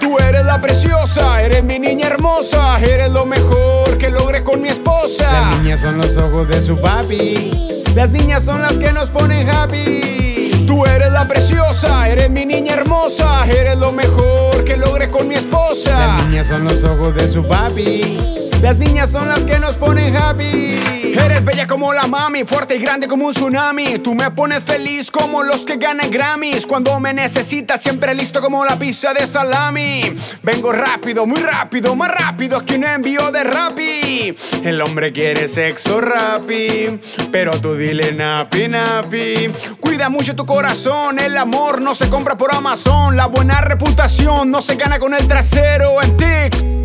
Tú eres la preciosa, eres mi niña hermosa, eres lo mejor que logré con mi esposa. Las niñas son los ojos de su papi. Las niñas son las que nos ponen happy. Tú eres la preciosa, eres mi niña hermosa, eres lo mejor que logré con mi esposa. Las niñas son los ojos de su papi. Las niñas son las que nos ponen happy. Eres bella como la mami, fuerte y grande como un tsunami. Tú me pones feliz como los que ganan Grammys. Cuando me necesitas, siempre listo como la pizza de salami. Vengo rápido, muy rápido, más rápido que un envío de Rappi. El hombre quiere sexo rapi, pero tú dile napi napi. Cuida mucho tu corazón, el amor no se compra por Amazon. La buena reputación no se gana con el trasero en TikTok.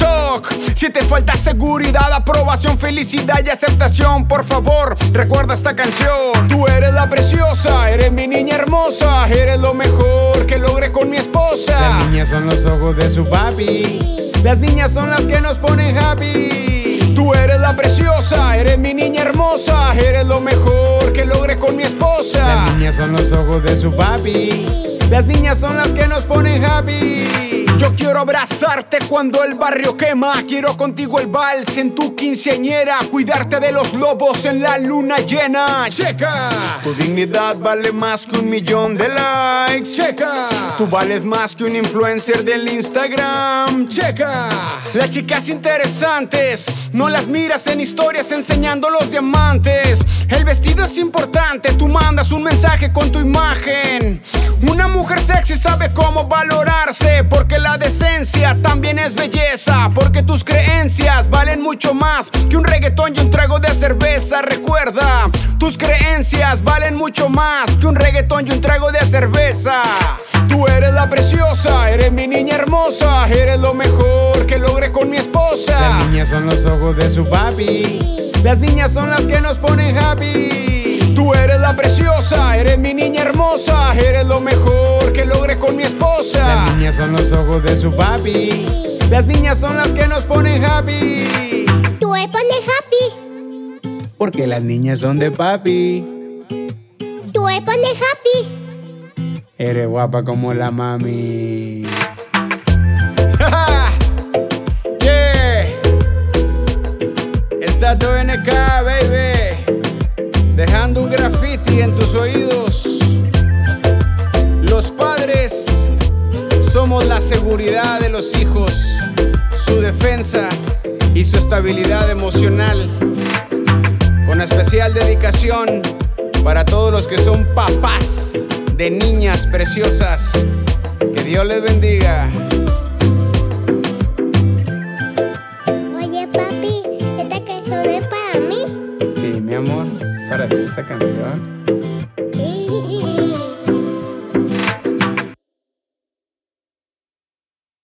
Si te falta seguridad, aprobación, felicidad y aceptación, por favor, recuerda esta canción. Tú eres la preciosa, eres mi niña hermosa, eres lo mejor que logré con mi esposa. Las niñas son los ojos de su papi. Las niñas son las que nos ponen happy. Tú eres la preciosa, eres mi niña hermosa, eres lo mejor que logré con mi esposa. Las niñas son los ojos de su papi. Las niñas son las que nos ponen happy. Yo quiero abrazarte cuando el barrio quema. Quiero contigo el vals en tu quinceañera. Cuidarte de los lobos en la luna llena. Checa. Tu dignidad vale más que un millón de likes. Checa. Tú vales más que un influencer del Instagram. Checa. Las chicas interesantes. No las miras en historias enseñando los diamantes. El vestido es importante. Tú mandas un mensaje con tu imagen. Una mujer sexy sabe cómo valorarse. Porque la decencia también es belleza. Porque tus creencias valen mucho más que un reggaetón y un trago de cerveza. Recuerda, tus creencias valen mucho más que un reggaetón y un trago de cerveza. Tú eres la preciosa, eres mi niña hermosa, eres lo mejor que logré con mi esposa. Las niñas son los ojos de su papi. Las niñas son las que nos ponen happy. Preciosa, eres mi niña hermosa, eres lo mejor que logré con mi esposa. Las niñas son los ojos de su papi. Las niñas son las que nos ponen happy. Tú me pones happy. Porque las niñas son de papi. Tú me pones happy. Eres guapa como la mami. yeah. Estatus NK, baby. Dejando un en tus oídos. Los padres somos la seguridad de los hijos, su defensa y su estabilidad emocional. Con especial dedicación para todos los que son papás de niñas preciosas. Que Dios les bendiga. Ti esta canción.